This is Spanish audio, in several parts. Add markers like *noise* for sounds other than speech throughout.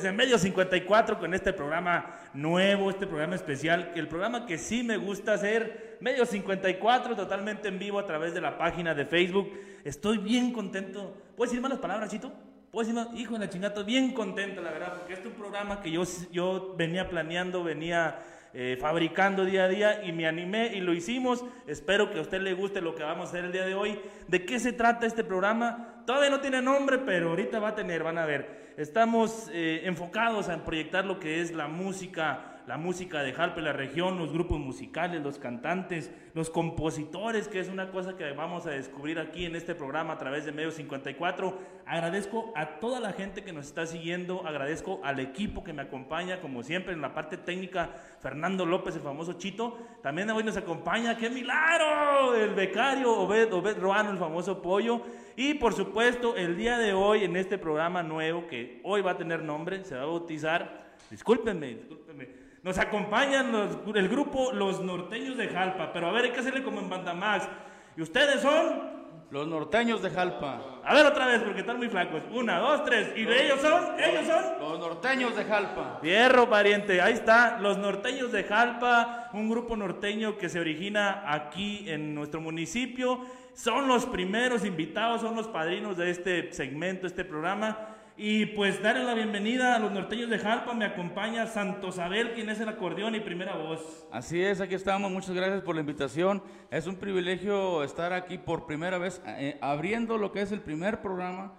desde Medio 54 con este programa nuevo, este programa especial, el programa que sí me gusta hacer, Medio 54, totalmente en vivo a través de la página de Facebook. Estoy bien contento. ¿Puedes decir malas palabras, Chito? ¿Puedes decir más? Hijo de la chingata, bien contento, la verdad, porque este es un programa que yo, yo venía planeando, venía eh, fabricando día a día y me animé y lo hicimos. Espero que a usted le guste lo que vamos a hacer el día de hoy. ¿De qué se trata este programa? Todavía no tiene nombre, pero ahorita va a tener, van a ver. Estamos eh, enfocados en proyectar lo que es la música la música de Jalpe, la región, los grupos musicales, los cantantes, los compositores, que es una cosa que vamos a descubrir aquí en este programa a través de Medio 54. Agradezco a toda la gente que nos está siguiendo, agradezco al equipo que me acompaña, como siempre, en la parte técnica, Fernando López, el famoso Chito. También hoy nos acompaña, ¡qué milagro! El becario Obed, Obed Roano, el famoso Pollo. Y por supuesto, el día de hoy, en este programa nuevo, que hoy va a tener nombre, se va a bautizar, discúlpenme, discúlpenme, nos acompañan el grupo Los Norteños de Jalpa, pero a ver, hay que hacerle como en Bandamax. ¿Y ustedes son? Los norteños de Jalpa. A ver otra vez, porque están muy flacos. Una, dos, tres. ¿Y de ellos son? ¿Ellos son? Los norteños de Jalpa. Fierro, pariente. Ahí está. Los norteños de Jalpa, un grupo norteño que se origina aquí en nuestro municipio. Son los primeros invitados, son los padrinos de este segmento, este programa. Y pues darle la bienvenida a los norteños de Jalpa. Me acompaña Santos Abel, quien es el acordeón y primera voz. Así es, aquí estamos. Muchas gracias por la invitación. Es un privilegio estar aquí por primera vez, eh, abriendo lo que es el primer programa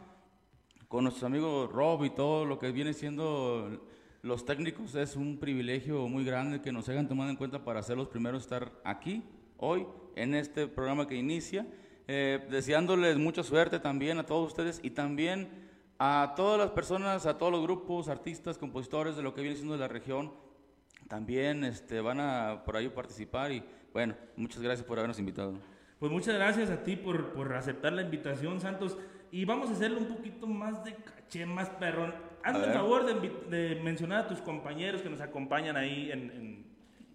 con nuestros amigos Rob y todo lo que viene siendo los técnicos. Es un privilegio muy grande que nos hayan tomado en cuenta para ser los primeros a estar aquí, hoy, en este programa que inicia. Eh, deseándoles mucha suerte también a todos ustedes y también a todas las personas, a todos los grupos, artistas, compositores de lo que viene siendo de la región, también este, van a por ahí participar y bueno, muchas gracias por habernos invitado. Pues muchas gracias a ti por, por aceptar la invitación, Santos. Y vamos a hacerlo un poquito más de caché, más perrón. Hazme el favor de, mencionar a tus compañeros que nos acompañan ahí en...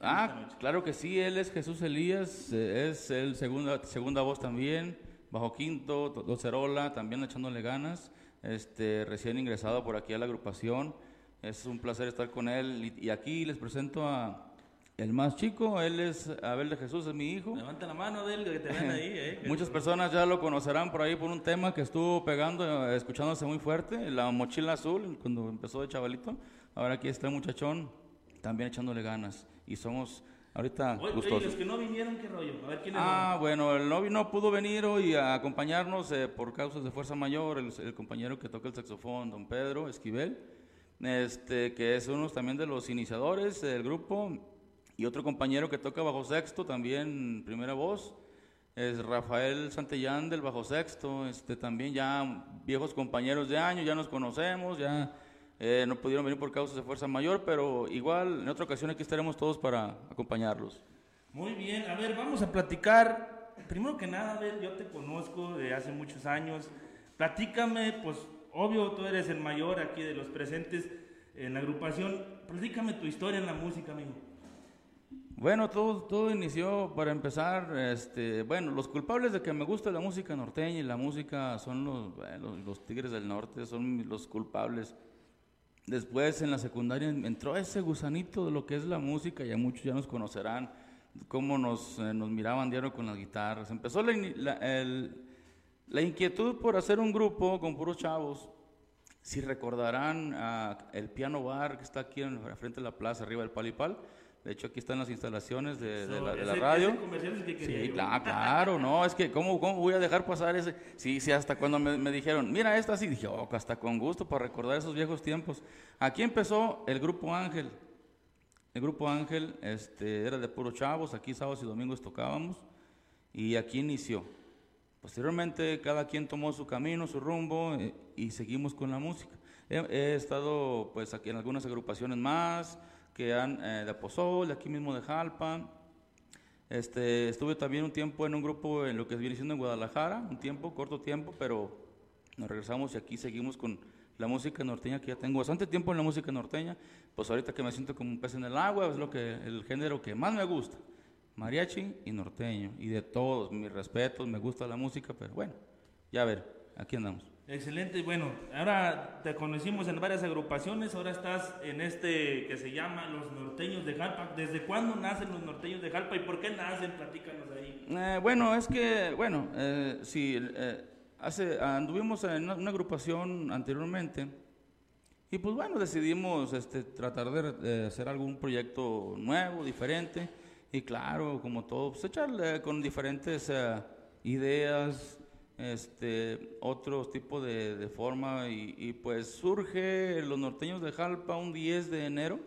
ah, claro que sí, él es Jesús Elías, eh, es el segunda, segunda voz también, bajo quinto, docerola, también echándole ganas este, recién ingresado por aquí a la agrupación. Es un placer estar con él. Y, aquí les presento a el más chico, él es Abel de Jesús, es mi hijo. Levanta la mano de él, que te ven ahí. Eh, *laughs* Muchas personas ya lo conocerán por ahí por un tema que estuvo pegando, escuchándose muy fuerte, la mochila azul, cuando empezó de chavalito. Ahora aquí está el muchachón, también echándole ganas. Y somos Ahorita oye, los que no vinieron, ¿qué rollo? A ver quién Ah, bueno, el novio no pudo venir hoy a acompañarnos eh, por causas de fuerza mayor. El, compañero que toca el saxofón, don Pedro Esquivel, este, que es uno también de los iniciadores del grupo. Y otro compañero que toca bajo sexto, también primera voz, es Rafael Santellán del bajo sexto. Este, también ya viejos compañeros de año, ya nos conocemos, ya eh, no pudieron venir por causas de fuerza mayor, pero igual en otra ocasión aquí estaremos todos para acompañarlos. Muy bien, a ver, vamos a platicar. Primero que nada, a ver, yo te conozco de hace muchos años. Platícame, pues obvio, tú eres el mayor aquí de los presentes en la agrupación. Platícame tu historia en la música, amigo. Bueno, todo, todo inició para empezar, este, bueno, los culpables de que me gusta la música norteña y la música son los, los Tigres del Norte, son los culpables. Después en la secundaria entró ese gusanito de lo que es la música, ya muchos ya nos conocerán, cómo nos, eh, nos miraban diario con las guitarras. Empezó la, la, inquietud por hacer un grupo con puros chavos. Si recordarán el piano bar que está aquí en, frente de la plaza, arriba del Palipal, de hecho, aquí están las instalaciones de, la, radio. sí, claro, claro, no, es que ¿cómo, ¿cómo, voy a dejar pasar ese? Sí, sí, hasta cuando me, dijeron, mira, esta sí, dije, oh, hasta con gusto para recordar esos viejos tiempos. Aquí empezó el Grupo Ángel. El Grupo Ángel este, era de puros chavos, aquí sábados y domingos tocábamos, y aquí inició. Posteriormente, cada quien tomó su camino, su rumbo, eh, y seguimos con la música. He, he estado, pues, aquí en algunas agrupaciones más, que han eh, de Pozol, de aquí mismo de Jalpa. Este, estuve también un tiempo en un grupo en lo que viene siendo en Guadalajara, un tiempo, corto tiempo, pero nos regresamos y aquí seguimos con la música norteña que ya tengo bastante tiempo en la música norteña, pues ahorita que me siento como un pez en el agua, es lo que el género que más me gusta, mariachi y norteño, y de todos, mis respetos, me gusta la música, pero bueno, ya a ver, aquí andamos. Excelente, bueno, ahora te conocimos en varias agrupaciones, ahora estás en este que se llama Los Norteños de Jalpa. ¿Desde cuándo nacen los Norteños de Jalpa y por qué nacen? Platícanos ahí. Eh, bueno, es que, bueno, eh, sí, eh, hace, anduvimos en una, agrupación anteriormente y pues bueno, decidimos este, tratar de, de hacer algún proyecto nuevo, diferente y claro, como todo, pues echarle con diferentes eh, ideas, este, otro tipo de, de forma y, y, pues surge Los Norteños de Jalpa un 10 de enero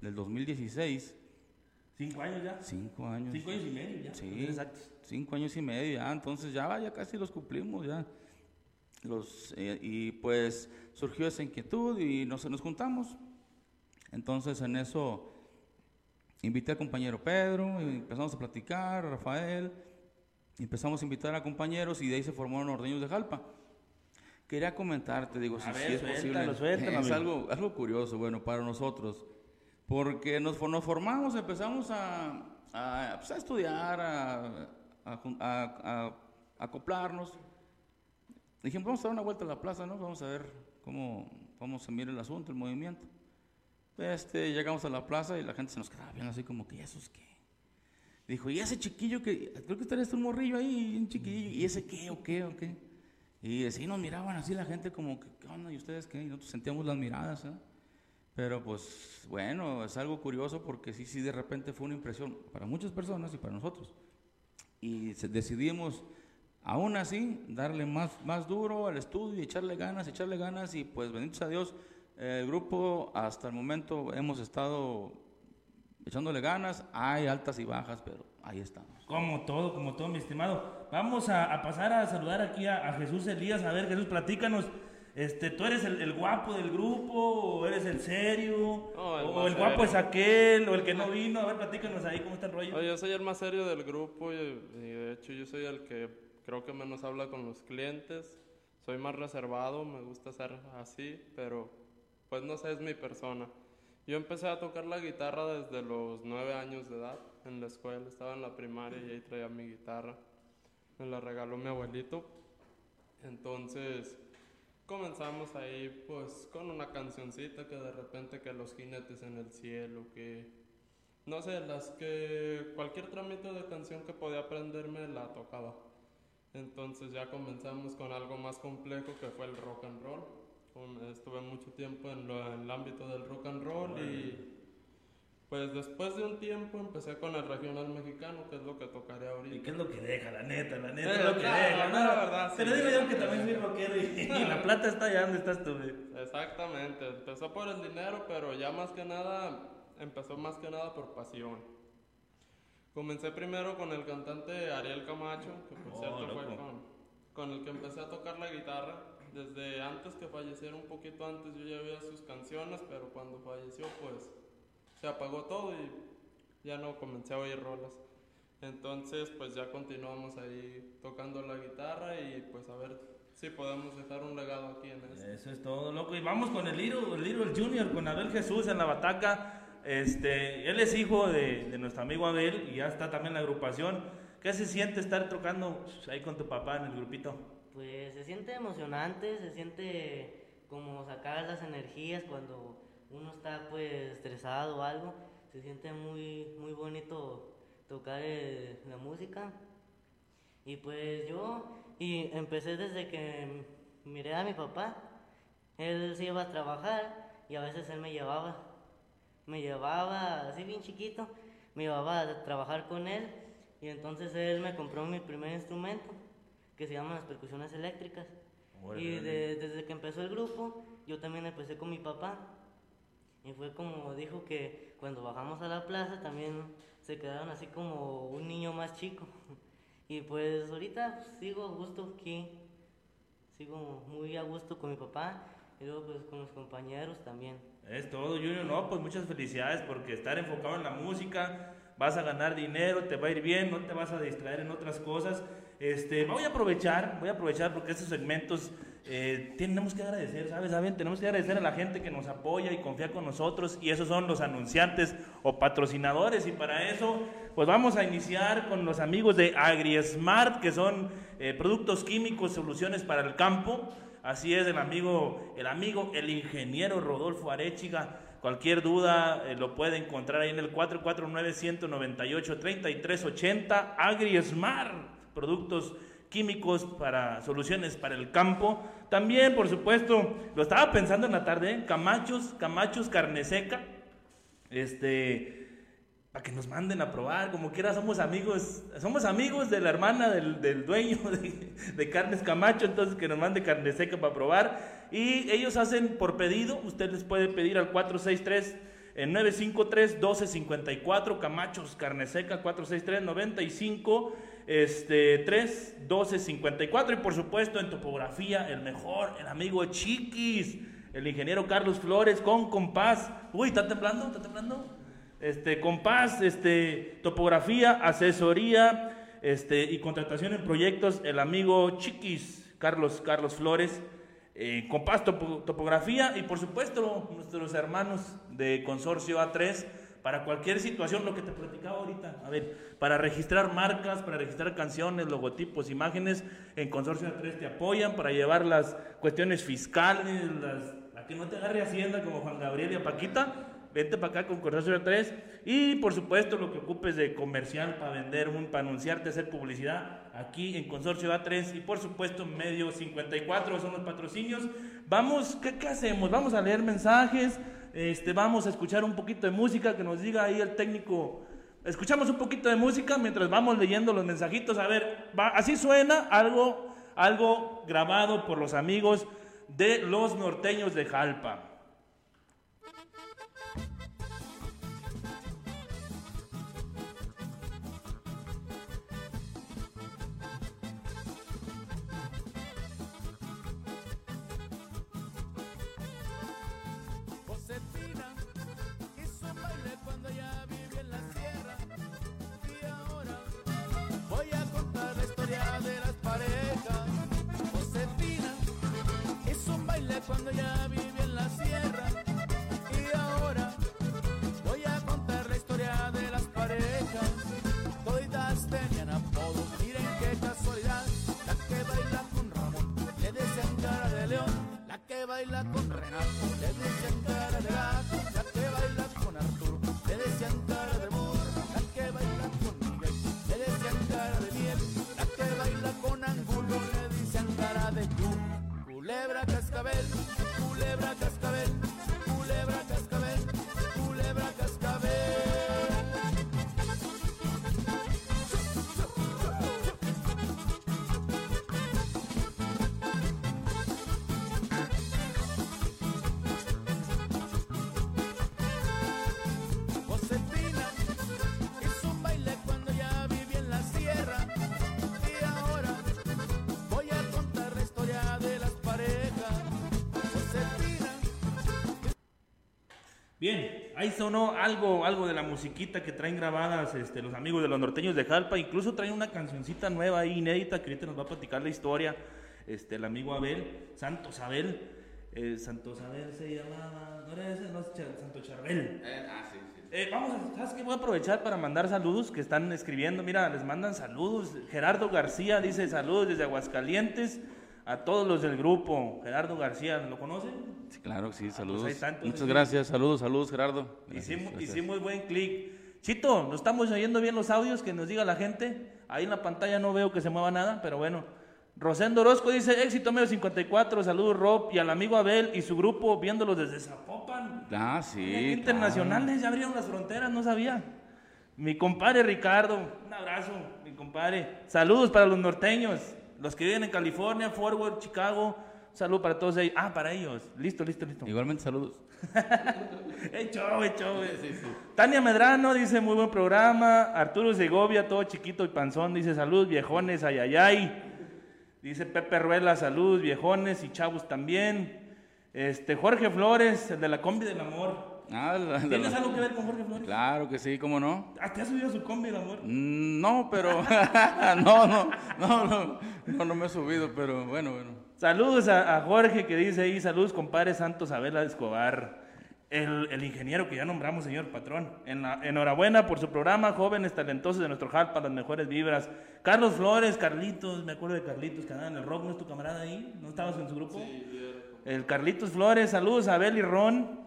del 2016. ¿Cinco años ya? Cinco años. Cinco años y medio ya. Sí, cinco años y medio ya, entonces ya, ya casi los cumplimos ya. Los, eh, y pues surgió esa inquietud y nos, nos juntamos. Entonces en eso invité al compañero Pedro, y empezamos a platicar, Rafael, empezamos a invitar a compañeros y de ahí se formaron Ordeños de Jalpa. Quería comentarte, digo, A si, ver, si es suéltalo, posible. suéltalo, es algo, algo curioso, bueno, para nosotros. Porque nos, nos formamos, empezamos a, a, pues, a estudiar, a, a a- a acoplarnos. Dijimos, vamos a dar una vuelta a la plaza, ¿no? Vamos a ver cómo, cómo se mira el asunto, el movimiento. Este, llegamos a la plaza y la gente se nos quedaba viendo así como que, ¿y eso es qué? Dijo, ¿y ese chiquillo que, creo que tenés un morrillo ahí, un chiquillo, ¿y ese qué o qué o qué? Y así nos miraban así la gente como, ¿qué onda? ¿Y ustedes qué? Y nosotros sentíamos las miradas, ¿eh? Pero pues, bueno, es algo curioso porque sí, sí, de repente fue una impresión para muchas personas y para nosotros. Y decidimos, aún así, darle más, más duro al estudio echarle ganas, echarle ganas. Y pues, benditos a Dios, el grupo hasta el momento hemos estado echándole ganas. Hay altas y bajas, pero ahí estamos. Como todo, como todo, mi estimado. Vamos a, a pasar a saludar aquí a, a Jesús Elías. A ver, Jesús, platícanos. Este, ¿Tú eres el, el guapo del grupo o eres el serio? No, el o el guapo serio. es aquel o el que no vino. A ver, platícanos ahí cómo está el rollo. Oye, yo soy el más serio del grupo y, y de hecho yo soy el que creo que menos habla con los clientes. Soy más reservado, me gusta ser así, pero pues no sé, es mi persona. Yo empecé a tocar la guitarra desde los nueve años de edad en la escuela, estaba en la primaria y ahí traía mi guitarra. Me la regaló mi abuelito. Entonces comenzamos ahí pues con una cancioncita que de repente que los jinetes en el cielo, que no sé, las que cualquier trámite de canción que podía aprenderme la tocaba. Entonces ya comenzamos con algo más complejo que fue el rock and roll. Un- Estuve mucho tiempo en, lo- en el ámbito del rock and roll y pues después de un tiempo empecé con el regional mexicano, que es lo que tocaré ¿Y ahorita. qué es lo que deja, la neta, la neta? Eh, es lo que claro, deja, la verdad, Pero sí. digo yo que también soy rockero y, y la *laughs* plata está allá donde estás tú, güey. Exactamente, empezó por el dinero, pero ya más que nada, empezó más que nada por pasión. Comencé primero con el cantante Ariel Camacho, que por Oh, cierto fue loco. con, con el que empecé a tocar la guitarra. Desde antes que falleciera, un poquito antes, yo ya oía sus canciones, pero cuando falleció, pues se apagó todo y ya no comencé a oír rolas. Entonces, pues ya continuamos ahí tocando la guitarra y pues a ver si podemos dejar un legado aquí en esto. Eso es todo, loco. Y vamos con el Little, el Little Junior, con Abel Jesús en la bataca. Este, él es hijo de, nuestro amigo Abel y ya está también la agrupación. ¿Qué se siente estar tocando ahí con tu papá en el grupito? Pues se siente emocionante, se siente como sacar las energías cuando uno está pues estresado o algo. Se siente muy, muy bonito tocar eh, la música. Y pues yo y empecé desde que miré a mi papá. Él se iba a trabajar y a veces él me llevaba. Me llevaba así bien chiquito, me llevaba a trabajar con él y entonces él me compró mi primer instrumento que se llaman las percusiones eléctricas. Y de- desde que empezó el grupo, yo también empecé con mi papá. Y fue como dijo que cuando bajamos a la plaza también se quedaron así como un niño más chico. Y pues ahorita sigo a gusto aquí, sigo muy a gusto con mi papá y luego pues con los compañeros también. Es todo, Junior. No, pues muchas felicidades porque estar enfocado en la música, vas a ganar dinero, te va a ir bien, no te vas a distraer en otras cosas. Este, voy a aprovechar, voy a aprovechar porque estos segmentos eh, tenemos que agradecer, ¿sabes? ¿Saben? Tenemos que agradecer a la gente que nos apoya y confía con nosotros y esos son los anunciantes o patrocinadores y para eso pues vamos a iniciar con los amigos de AgriSmart que son eh, productos químicos, soluciones para el campo. Así es el amigo, el amigo, el ingeniero Rodolfo Arechiga. Cualquier duda eh, lo puede encontrar ahí en el 449-198-3380. AgriSmart, productos químicos para soluciones para el campo. También, por supuesto, lo estaba pensando en la tarde, ¿eh? Camachos, Camachos, carne seca. Este, para que nos manden a probar, como quiera somos amigos, somos amigos de la hermana del, dueño *laughs* de, Carnes Camacho, entonces que nos mande carne seca para probar. Y ellos hacen por pedido, usted les puede pedir al 463 en 953 1254 Camachos Carne Seca 463 95 este 3 1254 y por supuesto en topografía el mejor, el amigo Chiquis, el ingeniero Carlos Flores con compás. Uy, ¿está temblando? ¿Está temblando? Este, compás, este, topografía, asesoría este, y contratación en proyectos, el amigo Chiquis, Carlos, Carlos Flores, eh, compás, topografía y por supuesto nuestros hermanos de Consorcio A3 para cualquier situación, lo que te platicaba ahorita, a ver, para registrar marcas, para registrar canciones, logotipos, imágenes, en Consorcio A3 te apoyan para llevar las cuestiones fiscales, las, a que no te agarre Hacienda como Juan Gabriel y a Paquita, vente para acá con Consorcio 3 y por supuesto lo que ocupes de comercial para vender, un, para anunciarte, hacer publicidad aquí en Consorcio A3 y por supuesto Medio 54 son los patrocinios. Vamos, ¿qué, ¿qué, hacemos? Vamos a leer mensajes, este, vamos a escuchar un poquito de música que nos diga ahí el técnico. Escuchamos un poquito de música mientras vamos leyendo los mensajitos. A ver, así suena algo, algo grabado por los amigos de los norteños de Jalpa. Ahí sonó algo, algo de la musiquita que traen grabadas este, los amigos de los norteños de Jalpa. Incluso traen una cancioncita nueva ahí, inédita, que ahorita nos va a platicar la historia. Este, el amigo Abel, Santos Abel. eh, Santos Abel se llamaba. No era ese, no, es Cha- Santo Charbel. Eh, vamos, a- ¿sabes qué? Voy a aprovechar para mandar saludos que están escribiendo. Mira, les mandan saludos. Gerardo García dice saludos desde Aguascalientes a todos los del grupo. Gerardo García, ¿lo conocen? Sí, claro que sí, pues saludos. Muchas gracias, saludos, saludos Gerardo. Gracias, Hicimos, gracias. hicimos buen clic. Chito, ¿no estamos oyendo bien los audios que nos diga la gente? Ahí en la pantalla no veo que se mueva nada, pero bueno. Rosendo Orozco dice, éxito medio 54, saludos Rob y al amigo Abel y su grupo viéndolos desde Zapopan. Ah, sí. Claro. internacionales, ya abrieron las fronteras, no sabía. Mi compadre Ricardo, un abrazo, mi compadre. Saludos para los norteños, los que viven en California, Forward, Chicago. Un saludo para todos ellos. Ah, para ellos. Listo, listo, listo. Igualmente saludos. *laughs* Hecho, hecho. Tania Medrano dice muy buen programa. Arturo Segovia, todo chiquito y panzón, dice salud, viejones, ayayay. Dice Pepe Ruela, salud, viejones y chavos también. Este, Jorge Flores, el de la combi del amor. Ah, la- de ¿Tienes la- algo que ver con Jorge Flores? Claro que sí, ¿cómo no? Ah, ¿te has subido a su combi del amor? Mm, No, pero *laughs* no, no, no, no, no, no me he subido, pero bueno, bueno. Saludos a, a Jorge que dice ahí, saludos compadre Santos Abela Escobar. El, el ingeniero que ya nombramos, señor patrón. En la- enhorabuena por su programa, jóvenes talentosos de nuestro Jalpa, las mejores vibras. Carlos Flores, Carlitos, me acuerdo de Carlitos que andaba en el rock, ¿no es tu camarada ahí? ¿No estabas en su grupo? El Carlitos Flores, saludos a Abel y Ron.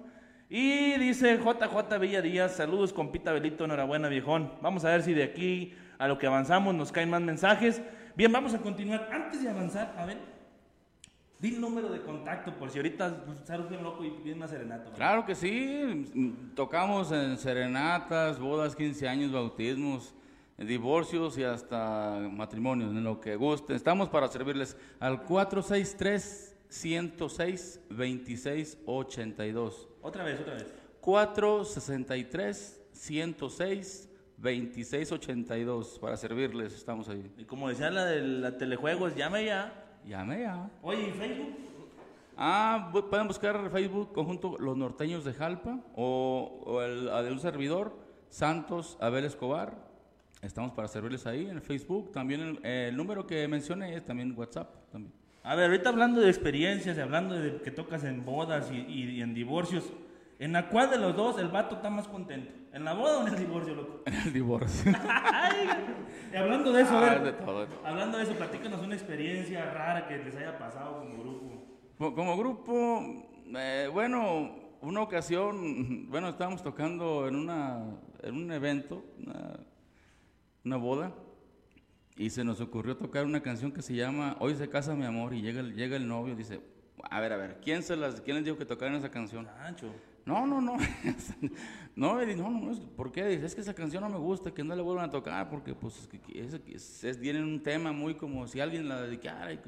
Y dice JJ Villa Díaz, saludos compita Belito, enhorabuena viejón. Vamos a ver si de aquí a lo que avanzamos nos caen más mensajes. Bien, vamos a continuar. Antes de avanzar, a ver, di el número de contacto por si ahorita pues, sales bien loco y una serenata. ¿vale? Claro que sí, mm, tocamos en serenatas, bodas, 15 años, bautismos, divorcios y hasta matrimonios, en lo que guste. Estamos para servirles al 463 106 2682. Otra vez, otra vez. 463 106 2682 para servirles, estamos ahí. Y como decía la de la telejuegos, llame ya. Llame ya. Oye, ¿y Facebook? Ah, pueden buscar Facebook conjunto Los Norteños de Jalpa o, o el de un servidor, Santos Abel Escobar. Estamos para servirles ahí en Facebook. También el, el número que mencioné es también WhatsApp. También. A ver, ahorita hablando de experiencias, y hablando de que tocas en bodas y, y- y en divorcios, ¿en la cual de los dos el vato está más contento? ¿En la boda o en el divorcio, loco? En el divorcio. *laughs* Ay, y hablando de eso, a Ah, ver, de todo, de todo. hablando de eso, platícanos una experiencia rara que les haya pasado como grupo. Co- Como grupo, eh, bueno, una ocasión, bueno, estábamos tocando en, una, en un evento, una, una boda, y se nos ocurrió tocar una canción que se llama Hoy se casa mi amor, y llega el, llega el novio y dice, a ver, a ver, ¿quién, se las, ¿quién les dijo que tocaran esa canción? Ancho. No, no, no. *laughs* no, no, no, ¿por qué? Dice, es que esa canción no me gusta, que no la vuelvan a tocar, porque pues es, es- tienen un tema muy como si alguien la dedicara. Y,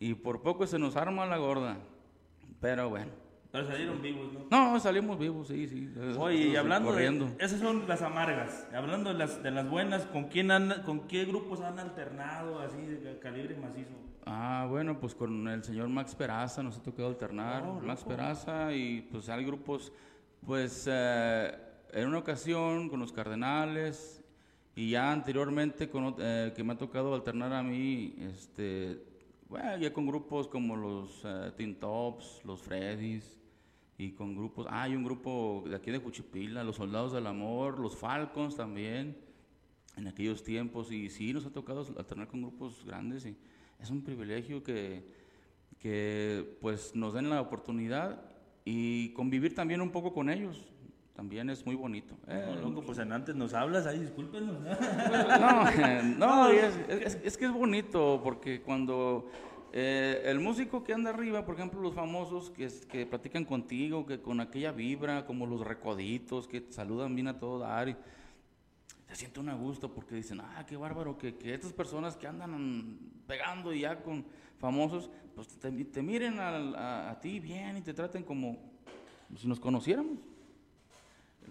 y por poco se nos arma la gorda. Pero bueno. Pero salieron vivos, ¿no? No, salimos vivos, sí, sí. Oye, y hablando corriendo. de... Esas son las amargas. Hablando de las, de las buenas, ¿con quién han, con qué grupos han alternado así de calibre macizo? Ah, bueno, pues con el señor Max Peraza nos ha tocado alternar. Oh, Max. Peraza y pues hay grupos, pues eh, en una ocasión con los Cardenales y ya anteriormente con, eh, que me ha tocado alternar a mí, este, bueno, ya con grupos como los eh, Teen Tops, los Freddys y con grupos, ah, hay un grupo de aquí de Juchipila, los Soldados del Amor, los Falcons también en aquellos tiempos y sí nos ha tocado alternar con grupos grandes y es un privilegio que, que pues nos den la oportunidad y convivir también un poco con ellos también es muy bonito Eh, No, loco, pues en antes nos hablas, ahí discúlpenos. no, *laughs* eh, no, *laughs* y es, es- es que es bonito porque cuando eh, el músico que anda arriba, por ejemplo, los famosos que, que platican contigo, que con aquella vibra, como los recoditos, que saludan bien a todo dar, y te siento un a gusto porque dicen, ah, qué bárbaro, que, que estas personas que andan pegando ya con famosos, pues te, te miren al- a, a ti bien y te traten como si nos conociéramos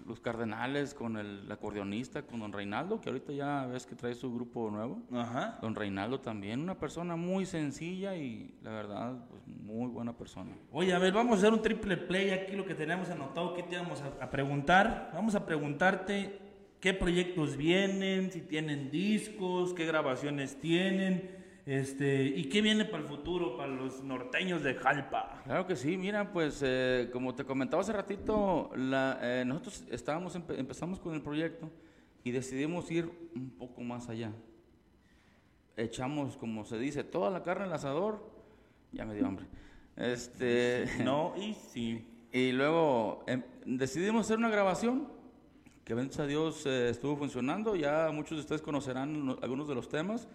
los Cardenales con el acordeonista, con don Reinaldo, que ahorita ya ves que trae su grupo nuevo. Ajá. Don Reinaldo también, una persona muy sencilla y la verdad, pues muy buena persona. Oye, a ver, vamos a hacer un triple play aquí, lo que tenemos anotado, ¿qué te vamos a, a preguntar? Vamos a preguntarte qué proyectos vienen, si tienen discos, qué grabaciones tienen, este, y qué viene para el futuro, para los norteños de Jalpa. Claro que sí, mira, pues eh, como te comentaba hace ratito, la- eh, nosotros estábamos empe- empezamos con el proyecto y decidimos ir un poco más allá. Echamos, como se dice, toda la carne al asador, ya me dio hambre. Este, No, y sí. Y luego em, decidimos hacer una grabación que, bendito a Dios, eh, estuvo funcionando. Ya muchos de ustedes conocerán algunos de los temas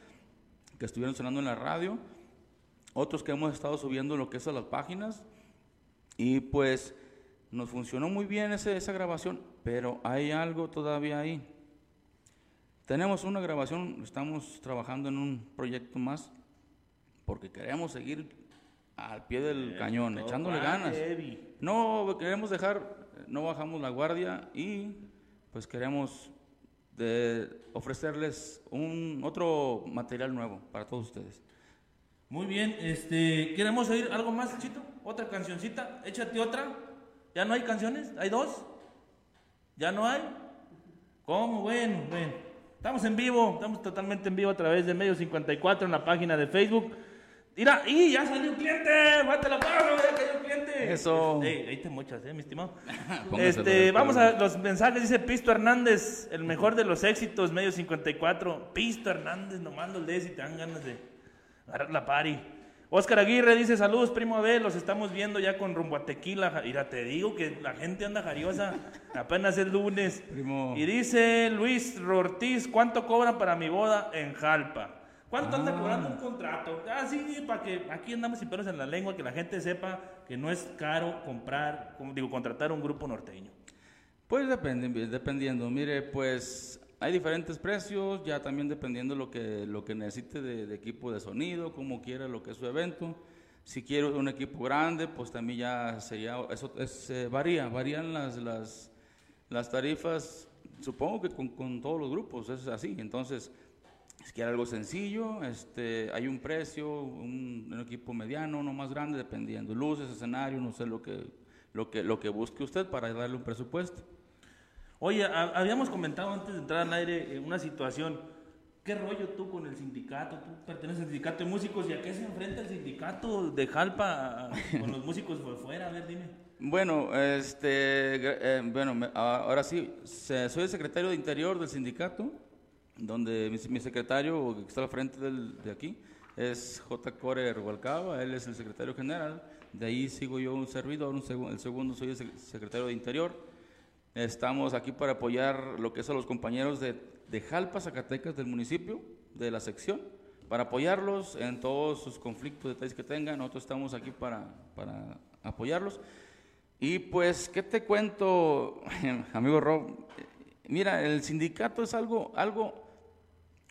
que estuvieron sonando en la radio. Otros que hemos estado subiendo lo que es a las páginas. Y pues nos funcionó muy bien ese- esa grabación, pero hay algo todavía ahí. Tenemos una grabación, estamos trabajando en un proyecto más, porque queremos seguir al pie del cañón, echándole ganas. No queremos dejar, no bajamos la guardia y pues queremos de ofrecerles un otro material nuevo para todos ustedes. Muy bien, este, ¿queremos oír algo más, Chito? ¿Otra cancioncita? Échate otra. ¿Ya no hay canciones? ¿Hay dos? ¿Ya no hay? ¿Cómo? Bueno, bueno. Estamos en vivo, estamos totalmente en vivo a través de Medio 54 en la página de Facebook. Mira, y ya salió un cliente, mate la palabra, ya cayó un cliente. Eso. Ey, ahí te mochas, eh, mi estimado. *laughs* Este, vamos a los mensajes, dice Pisto Hernández, el mejor de los éxitos, medio 54. Pisto Hernández, nomás los lees y te dan ganas de agarrar la pari. Oscar Aguirre dice, saludos primo Abel, los estamos viendo ya con rumbo a tequila. Mira, te digo que la gente anda jariosa, *laughs* apenas es lunes. Primo. Y dice Luis Ortiz, ¿cuánto cobran para mi boda en Jalpa? ¿Cuánto anda Ah. cobrando un contrato? Ah, sí, para que aquí andamos sin pelos en la lengua, que la gente sepa que no es caro comprar, como digo, contratar un grupo norteño. Pues depende, dependiendo. Mire, pues hay diferentes precios, ya también dependiendo lo que, lo que necesite de, de equipo de sonido, como quiera lo que es su evento. Si quiero un equipo grande, pues también ya sería, eso es, eh, varía, varían las, las, las tarifas, supongo que con, con todos los grupos, es así. Entonces, si quiere algo sencillo, este, hay un precio, un, un equipo mediano, uno más grande, dependiendo. Luces, escenario, no sé lo que, lo que, lo que busque usted para darle un presupuesto. Oye, ha- habíamos comentado antes de entrar al aire eh, una situación. ¿Qué rollo tú con el sindicato? Tú perteneces al sindicato de músicos y a qué se enfrenta el sindicato de Jalpa a- con los músicos por fuera? A ver, dime. Bueno, este, eh, bueno, me- a- ahora sí, se- soy el secretario de Interior del sindicato, donde mi, mi secretario que está al frente del- de aquí es J. Core Rubalcaba, él es el secretario general, de ahí sigo yo un servidor, un segu- el segundo soy el sec- secretario de Interior. Estamos aquí para apoyar lo que son los compañeros de, de Jalpa, Zacatecas, del municipio, de la sección, para apoyarlos en todos sus conflictos, detalles que tengan. Nosotros estamos aquí para, para apoyarlos. Y pues, ¿qué te cuento, *laughs* amigo Rob? Mira, el sindicato es algo, algo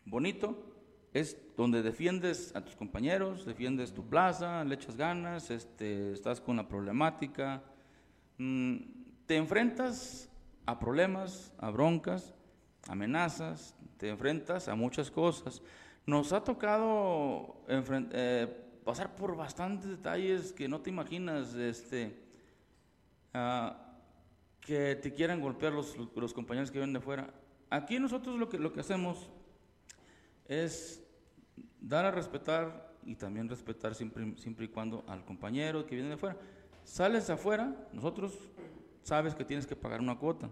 bonito, es donde defiendes a tus compañeros, defiendes tu plaza, le echas ganas, este, estás con la problemática, mm, te enfrentas a problemas, a broncas, amenazas, te enfrentas a muchas cosas. Nos ha tocado eh, pasar por bastantes detalles que no te imaginas, este, ah, que te quieran golpear los, los compañeros que vienen de fuera. Aquí nosotros lo que, lo que hacemos es dar a respetar y también respetar siempre, siempre y cuando al compañero que viene de fuera. Sales afuera, nosotros sabes que tienes que pagar una cuota.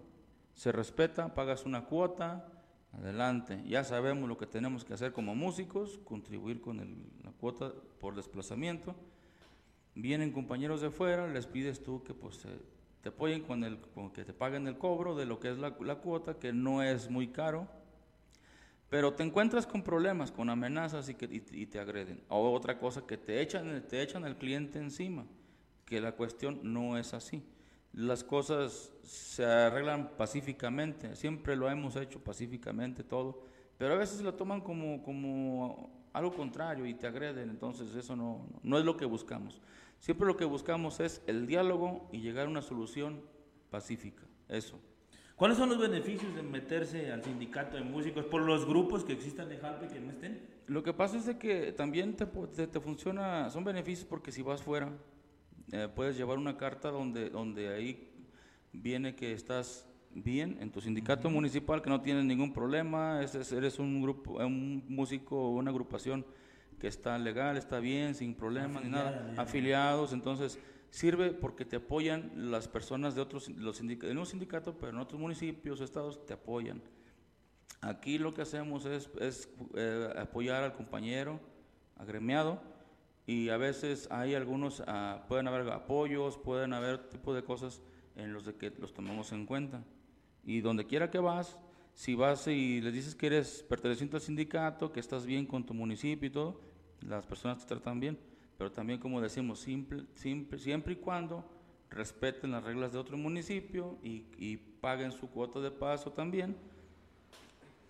Se respeta, pagas una cuota, adelante. Ya sabemos lo que tenemos que hacer como músicos, contribuir con la cuota por desplazamiento. Vienen compañeros de fuera, les pides tú que pues te apoyen con el, con que te paguen el cobro de lo que es la, la cuota, que no es muy caro, pero te encuentras con problemas, con amenazas y, que, y, te agreden. O otra cosa, que te echan, te echan al cliente encima, que la cuestión no es así. Las cosas se arreglan pacíficamente, siempre lo hemos hecho pacíficamente todo, pero a veces lo toman como, como algo contrario y te agreden, entonces eso no, no es lo que buscamos. Siempre lo que buscamos es el diálogo y llegar a una solución pacífica, eso. ¿Cuáles son los beneficios de meterse al sindicato de músicos por los grupos que existan de Jalpa y que no estén? Lo que pasa es de que también te, te, te funciona, son beneficios porque si vas fuera, eh, puedes llevar una carta donde, donde ahí viene que estás bien en tu sindicato municipal, que no tienes ningún problema, es- es- eres un grupo, un músico, una agrupación que está legal, está bien, sin problemas ni nada, afiliados, entonces sirve porque te apoyan las personas de otros, los sindicatos, de un sindicato, pero en otros municipios, estados, te apoyan. Aquí lo que hacemos es, eh, apoyar al compañero agremiado y a veces hay algunos, ah, pueden haber apoyos, pueden haber tipo de cosas en los que los tomamos en cuenta. Y donde quiera que vas, si vas y les dices que eres perteneciente al sindicato, que estás bien con tu municipio y todo, las personas te tratan bien. Pero también, como decimos, simple, simple, siempre y cuando respeten las reglas de otro municipio y, y paguen su cuota de paso también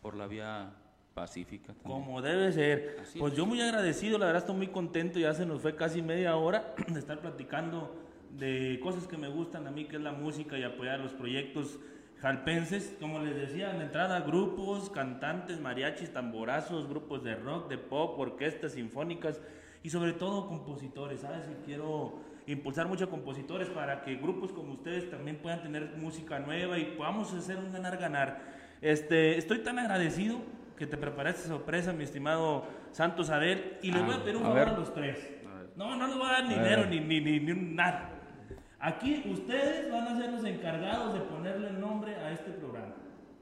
por la vía pacífica. también. Como debe ser. Así Pues es. yo muy agradecido, la verdad estoy muy contento, ya se nos fue casi media hora *clears throat* de estar platicando de cosas que me gustan a mí, que es la música y apoyar los proyectos jalpenses. Como les decía, en la entrada, grupos, cantantes, mariachis, tamborazos, grupos de rock, de pop, orquestas sinfónicas y sobre todo compositores, ¿sabes? Y quiero impulsar mucho a compositores para que grupos como ustedes también puedan tener música nueva y podamos hacer un ganar-ganar. Este, estoy tan agradecido que te preparaste sorpresa, mi estimado Santos Abel, y les voy a pedir un a favor ver. a los tres. A. No, no les voy a dar A dinero ni, ni, ni, ni nada. Aquí ustedes van a ser los encargados de ponerle el nombre a este programa.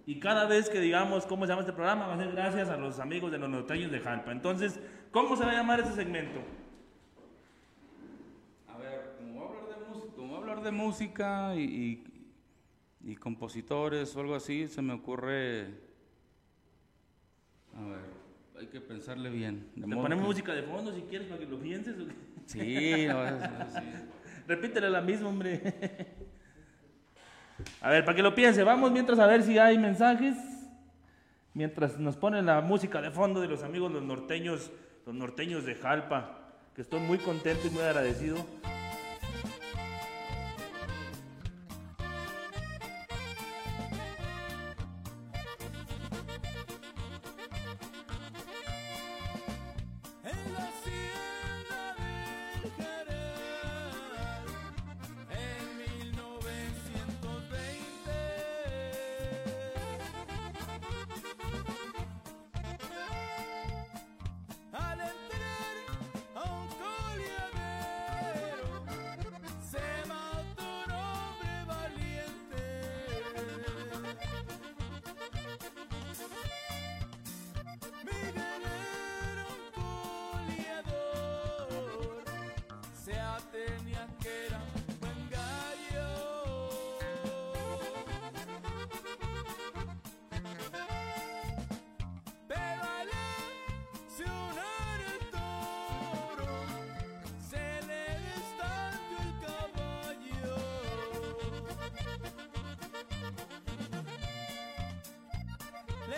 Y cada vez que digamos cómo se llama este programa, va a ser gracias a los amigos de los norteños de Jalpa. Entonces, ¿cómo se va a llamar este segmento? A ver, como voy a hablar de, mus- como voy a hablar de música y, y, y compositores o algo así, se me ocurre... A ver, hay que pensarle bien. de Te ponemos que- música de fondo si quieres para que lo pienses. ¿o? Sí, no, *laughs* sí. Repítele la misma, hombre. *laughs* A ver, para que lo piense, vamos mientras a ver si hay mensajes. Mientras nos ponen la música de fondo de los amigos los norteños, los norteños de Jalpa, que estoy muy contento y muy agradecido.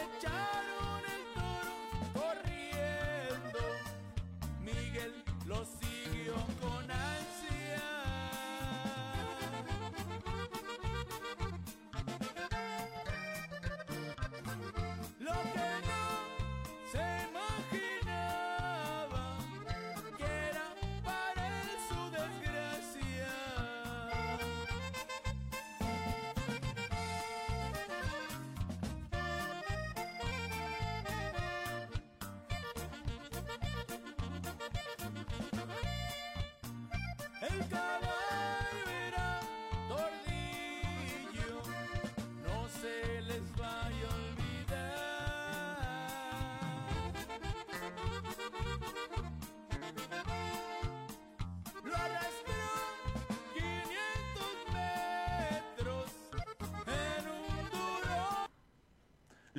Le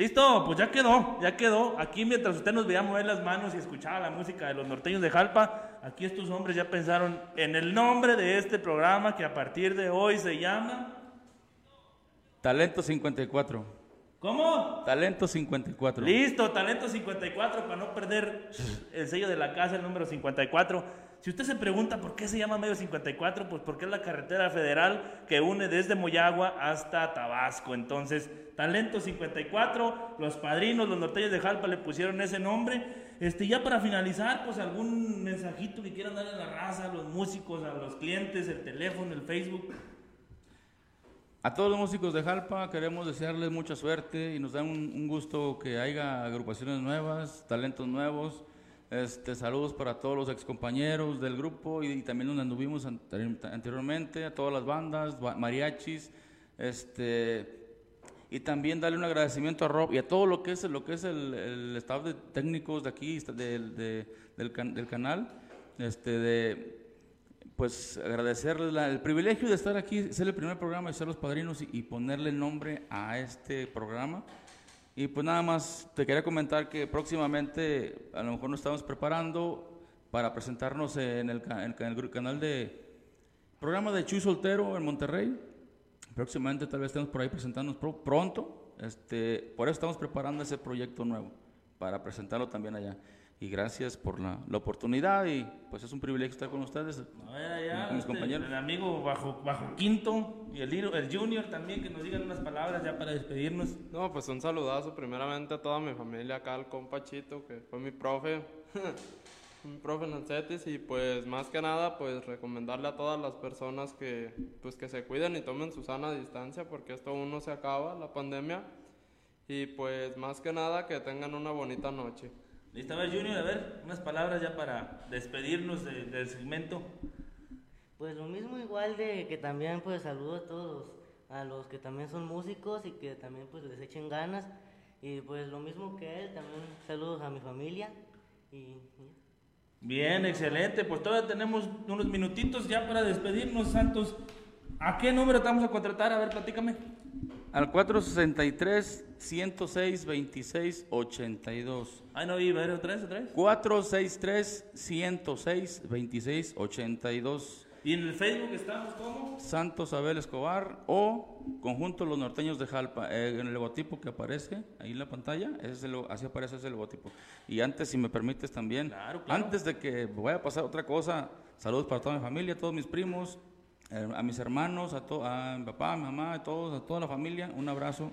Listo, pues ya quedó, ya quedó. Aquí mientras usted nos veía mover las manos y escuchaba la música de los norteños de Jalpa, aquí estos hombres ya pensaron en el nombre de este programa que a partir de hoy se llama... Talento 54. ¿Cómo? Talento 54. Listo, Talento 54 para no perder el sello de la casa, el número 54. Si usted se pregunta por qué se llama medio 54, pues porque es la carretera federal que une desde Moyagua hasta Tabasco. Entonces, Talento 54, los padrinos, los norteños de Jalpa le pusieron ese nombre. Este, ya para finalizar, pues algún mensajito que quieran darle a la raza, a los músicos, a los clientes, el teléfono, el Facebook. A todos los músicos de Jalpa queremos desearles mucha suerte y nos da un, gusto que haya agrupaciones nuevas, talentos nuevos. Este, saludos para todos los excompañeros del grupo y, y también donde anduvimos anteri- anteriormente, a todas las bandas, ba- mariachis, este, y también darle un agradecimiento a Rob y a todo lo que es lo que es el, el staff de técnicos de aquí de- del, can- del canal, este, de pues agradecerles el privilegio de estar aquí, ser el primer programa y ser los padrinos y, y ponerle nombre a este programa. Y pues nada más te quería comentar que próximamente a lo mejor nos estamos preparando para presentarnos en el, en el canal de programa de Chuy Soltero en Monterrey. Próximamente tal vez estemos por ahí presentándonos pro- pronto. Este, por eso estamos preparando ese proyecto nuevo para presentarlo también allá. Y gracias por la, la oportunidad y pues es un privilegio estar con ustedes. Allá, Con mis este, compañeros. El amigo bajo, bajo quinto y el, el junior también, que nos digan unas palabras ya para despedirnos. No, pues un saludazo primeramente a toda mi familia acá, al compa Chito, que fue mi profe, *laughs* profe en el CETIS, y pues más que nada, pues recomendarle a todas las personas que, pues que se cuiden y tomen su sana distancia, porque esto aún no se acaba, la pandemia, Y pues más que nada que tengan una bonita noche. Listo, a ver, Junior, a ver, unas palabras ya para despedirnos de- del segmento. Pues lo mismo igual de que también pues saludo a todos, a los que también son músicos y que también pues les echen ganas. Y pues lo mismo que él, también saludos a mi familia. Y, y Bien, excelente. Pues todavía tenemos unos minutitos ya para despedirnos, Santos. ¿A qué número te vamos a contratar? A ver, platícame. Al 463 106 26 82. Ay, no, y a ver, vez, otra vez. 463 106 26 82. ¿Y en el Facebook estamos cómo? Santos Abel Escobar o Conjunto Los Norteños de Jalpa. Eh, en el logotipo que aparece ahí en la pantalla, es el lo- así aparece ese logotipo. Y antes, si me permites también, Claro, claro. antes de que vaya a pasar otra cosa, saludos para toda mi familia, todos mis primos, eh, a mis hermanos, a, to- a mi papá, a mi mamá, a todos, a toda la familia. Un abrazo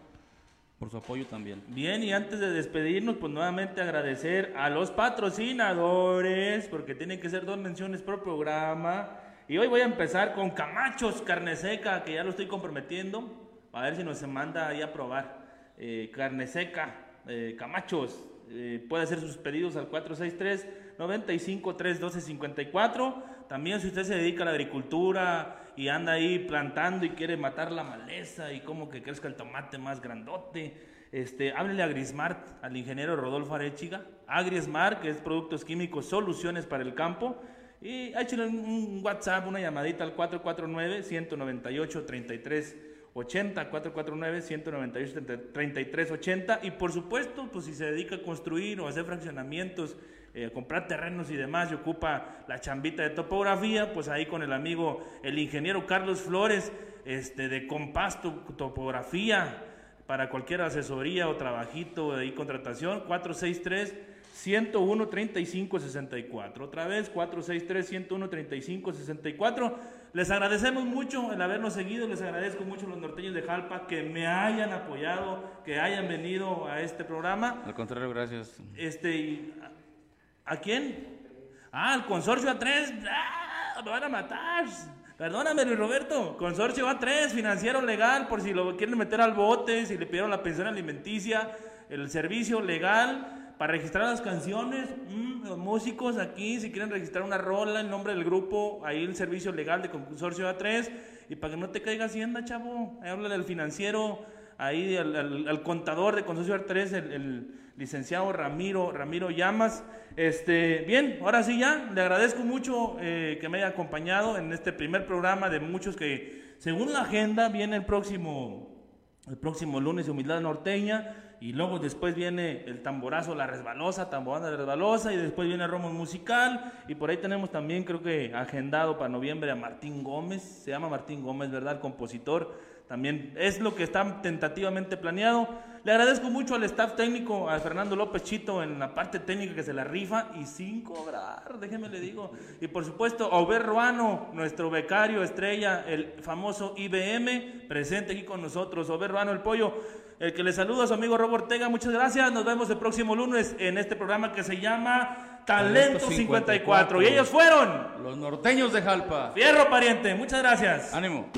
por su apoyo también. Bien, y antes de despedirnos, pues nuevamente agradecer a los patrocinadores, porque tienen que ser dos menciones por programa. Y hoy voy a empezar con Camachos Carne Seca, que ya lo estoy comprometiendo. A ver si nos manda ahí a probar. Eh, carne Seca, eh, Camachos. eh, puede hacer sus pedidos al 463 95 312 54. También si usted se dedica a la agricultura y anda ahí plantando y quiere matar la maleza y como que crezca el tomate más grandote, este, háblele a Grismart, al ingeniero Rodolfo Arechiga. Agrismart, que es productos químicos, soluciones para el campo. Y échale un, WhatsApp, una llamadita al 449-198-3380, 449-198-3380. Y por supuesto, pues si se dedica a construir o hacer fraccionamientos, eh, comprar terrenos y demás, y ocupa la chambita de topografía, pues ahí con el amigo, el ingeniero Carlos Flores, este, de Compás to- Topografía, para cualquier asesoría o trabajito ahí, contratación, 463 101 35 64. Otra vez, 463 101 35 64. Les agradecemos mucho el habernos seguido, les agradezco mucho a los norteños de Jalpa que me hayan apoyado, que hayan venido a este programa. Al contrario, gracias. Este, y- ¿a, a quién? Ah, al consorcio A3. ¡Ah! Me van a matar. Perdóname, Luis Roberto. Consorcio A3, financiero legal, por si lo quieren meter al bote, si le pidieron la pensión alimenticia, el servicio legal para registrar las canciones. mm, los músicos aquí, si quieren registrar una rola, el nombre del grupo, ahí el servicio legal de Consorcio A3. Y para que no te caiga Hacienda, chavo, ahí háblale al financiero ahí al, contador de Consorcio R3, el, el licenciado Ramiro, Ramiro Llamas. Este, bien, ahora sí ya, le agradezco mucho eh, que me haya acompañado en este primer programa de muchos que, según la agenda, viene el próximo, el próximo lunes Humildad Norteña. Y luego después viene el tamborazo La Resbalosa, tamboranda Resbalosa, y después viene Romo Musical. Y por ahí tenemos también, creo que agendado para noviembre a Martín Gómez. Se llama Martín Gómez, ¿verdad? El compositor. También es lo que está tentativamente planeado. Le agradezco mucho al staff técnico, a Fernando López Chito en la parte técnica que se la rifa y sin cobrar, déjeme le digo. Y por supuesto, a Ober Ruano, nuestro becario estrella, el famoso IBM, presente aquí con nosotros. Ober Ruano, el pollo, el que le saluda a su amigo Robo Ortega. Muchas gracias. Nos vemos el próximo lunes en este programa que se llama Talento Talento 54. Y 54. ellos fueron Los norteños de Jalpa. Fierro Pariente. Muchas gracias. Ánimo.